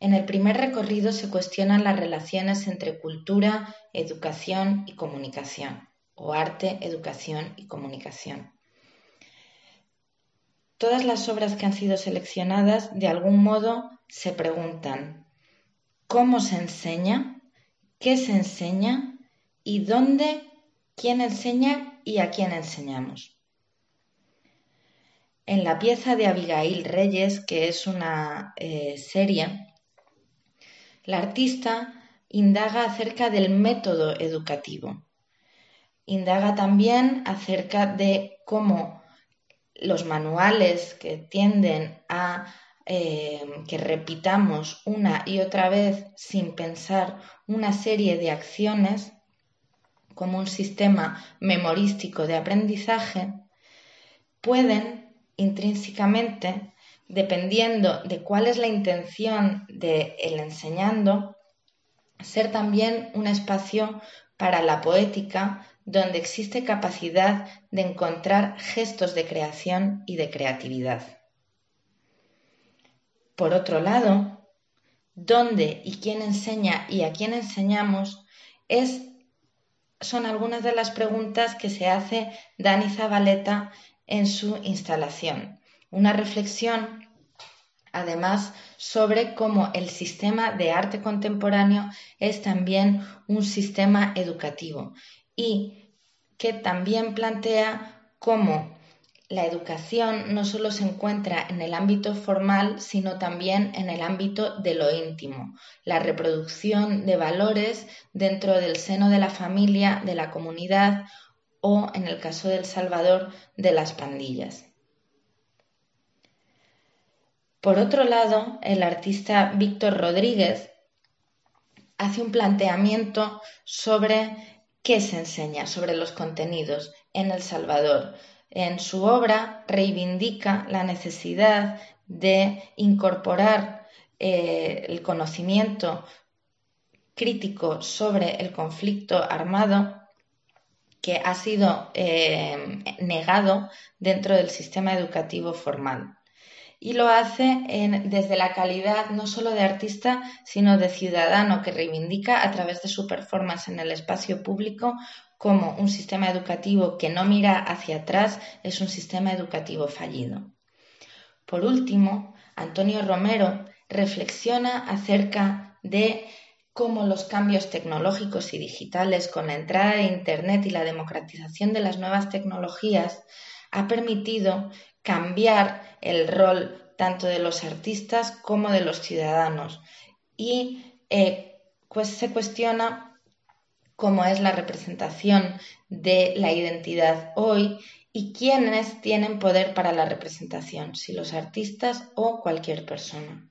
En el primer recorrido se cuestionan las relaciones entre cultura, educación y comunicación, o arte, educación y comunicación. Todas las obras que han sido seleccionadas, de algún modo, se preguntan ¿cómo se enseña? ¿Qué se enseña? ¿Y dónde? ¿Quién enseña y a quién enseñamos? En la pieza de Abigail Reyes, que es una eh, serie, la artista indaga acerca del método educativo. Indaga también acerca de cómo los manuales que tienden a eh, que repitamos una y otra vez sin pensar una serie de acciones como un sistema memorístico de aprendizaje, pueden intrínsecamente dependiendo de cuál es la intención del el enseñando, ser también un espacio para la poética donde existe capacidad de encontrar gestos de creación y de creatividad. Por otro lado, dónde y quién enseña y a quién enseñamos es, son algunas de las preguntas que se hace Dani Zabaleta en su instalación una reflexión además sobre cómo el sistema de arte contemporáneo es también un sistema educativo y que también plantea cómo la educación no solo se encuentra en el ámbito formal, sino también en el ámbito de lo íntimo, la reproducción de valores dentro del seno de la familia, de la comunidad o, en el caso del Salvador, de las pandillas. Por otro lado, el artista Víctor Rodríguez hace un planteamiento sobre qué se enseña, sobre los contenidos en El Salvador. En su obra reivindica la necesidad de incorporar eh, el conocimiento crítico sobre el conflicto armado que ha sido eh, negado dentro del sistema educativo formal y lo hace desde la calidad no solo de artista, sino de ciudadano que reivindica a través de su performance en el espacio público como un sistema educativo que no mira hacia atrás es un sistema educativo fallido. Por último, Antonio Romero reflexiona acerca de cómo los cambios tecnológicos y digitales con la entrada de Internet y la democratización de las nuevas tecnologías ha permitido cambiar el rol tanto de los artistas como de los ciudadanos y eh, pues se cuestiona cómo es la representación de la identidad hoy y quiénes tienen poder para la representación, si los artistas o cualquier persona.